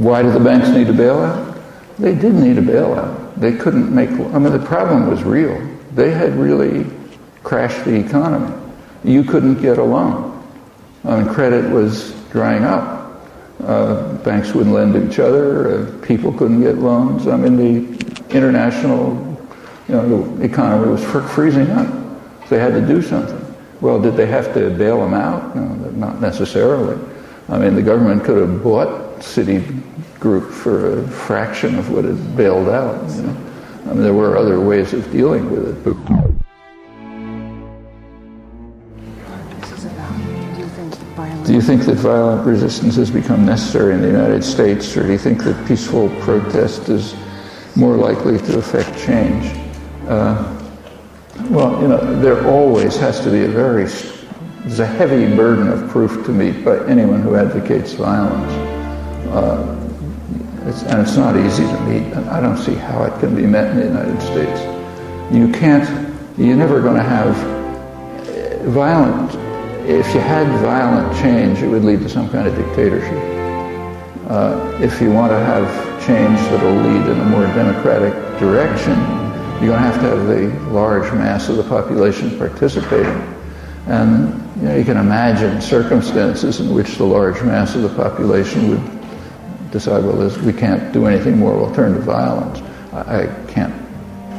Why did the banks need a bailout? They did need a bailout. They couldn't make, I mean, the problem was real. They had really crashed the economy. You couldn't get a loan. Mean, credit was drying up. Uh, banks wouldn't lend to each other. Uh, people couldn't get loans. I mean, the international you know, the economy was fr- freezing up. They had to do something. Well, did they have to bail them out? No, not necessarily. I mean, the government could have bought Citigroup for a fraction of what it bailed out. You know? I mean, there were other ways of dealing with it. But do you think that violent resistance has become necessary in the United States, or do you think that peaceful protest is more likely to affect change? Uh, well, you know, there always has to be a very, there's a heavy burden of proof to meet by anyone who advocates violence. Uh, it's, and it's not easy to meet, and I don't see how it can be met in the United States. You can't, you're never going to have violent, if you had violent change, it would lead to some kind of dictatorship. Uh, if you want to have change that will lead in a more democratic direction, you're going to have to have the large mass of the population participating. And you, know, you can imagine circumstances in which the large mass of the population would decide, well, this, we can't do anything more, we'll turn to violence. I, I can't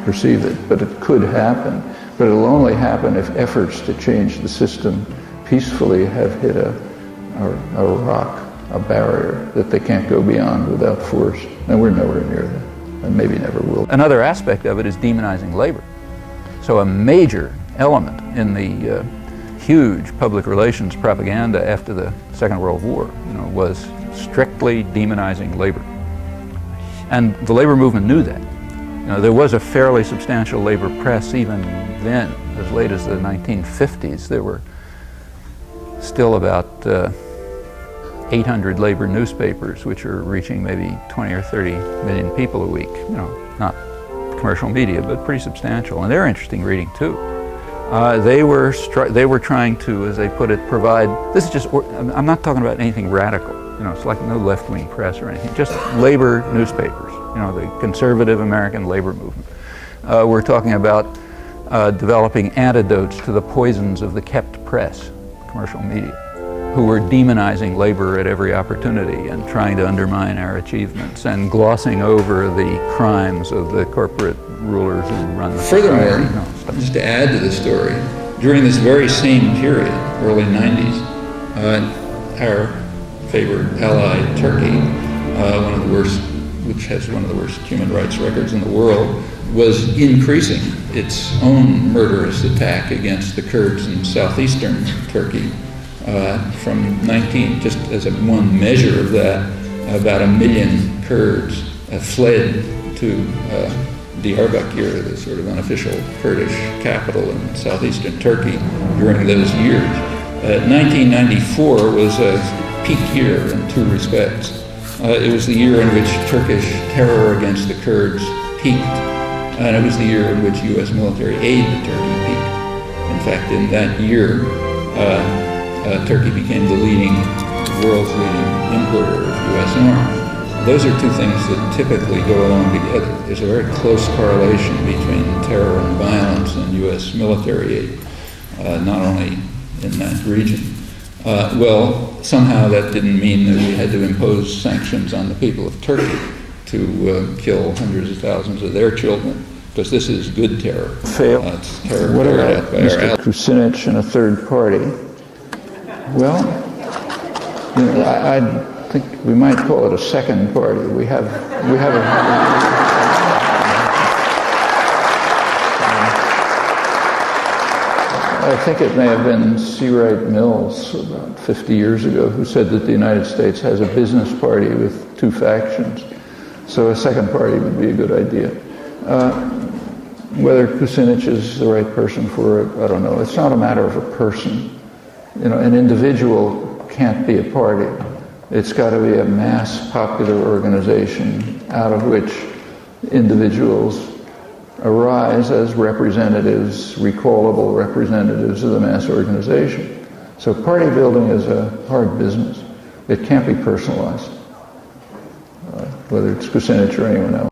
perceive it, but it could happen. But it'll only happen if efforts to change the system peacefully have hit a, a, a rock, a barrier that they can't go beyond without force. And we're nowhere near that and maybe never will. Another aspect of it is demonizing labor. So a major element in the uh, huge public relations propaganda after the Second World War, you know, was strictly demonizing labor. And the labor movement knew that. You know, there was a fairly substantial labor press even then, as late as the 1950s. There were still about uh, 800 labor newspapers, which are reaching maybe 20 or 30 million people a week. You know, not commercial media, but pretty substantial. And they're interesting reading too. Uh, they were they were trying to, as they put it, provide. This is just. I'm not talking about anything radical. You know, it's like no left-wing press or anything. Just labor newspapers. You know, the conservative American labor movement. Uh, we're talking about uh, developing antidotes to the poisons of the kept press, commercial media who were demonizing labor at every opportunity and trying to undermine our achievements and glossing over the crimes of the corporate rulers who run the Furthermore, no, just to add to the story, during this very same period, early 90s, uh, our favorite ally, Turkey, uh, one of the worst, which has one of the worst human rights records in the world, was increasing its own murderous attack against the Kurds in southeastern Turkey uh, from 19, just as a one measure of that, about a million Kurds uh, fled to uh, Diyarbakir, the sort of unofficial Kurdish capital in southeastern Turkey, during those years. 1994 uh, was a peak year in two respects. Uh, it was the year in which Turkish terror against the Kurds peaked, and it was the year in which U.S. military aid to Turkey peaked. In fact, in that year, uh, uh, Turkey became the leading, world's leading importer of U.S. arms. Those are two things that typically go along together. There's a very close correlation between terror and violence and U.S. military aid, uh, not only in that region. Uh, well, somehow that didn't mean that we had to impose sanctions on the people of Turkey to uh, kill hundreds of thousands of their children because this is good terror. Fail. Uh, terror what about Mr. Kucinich and a third party well, you know, I, I, think we might call it a second party. We have, we have a. I think it may have been C. Wright Mills about 50 years ago who said that the United States has a business party with two factions. So a second party would be a good idea. Uh, whether Kucinich is the right person for it, I don't know. It's not a matter of a person you know, an individual can't be a party. It's got to be a mass popular organization out of which individuals arise as representatives, recallable representatives of the mass organization. So party building is a hard business. It can't be personalized. Uh, whether it's Kucinich or anyone else.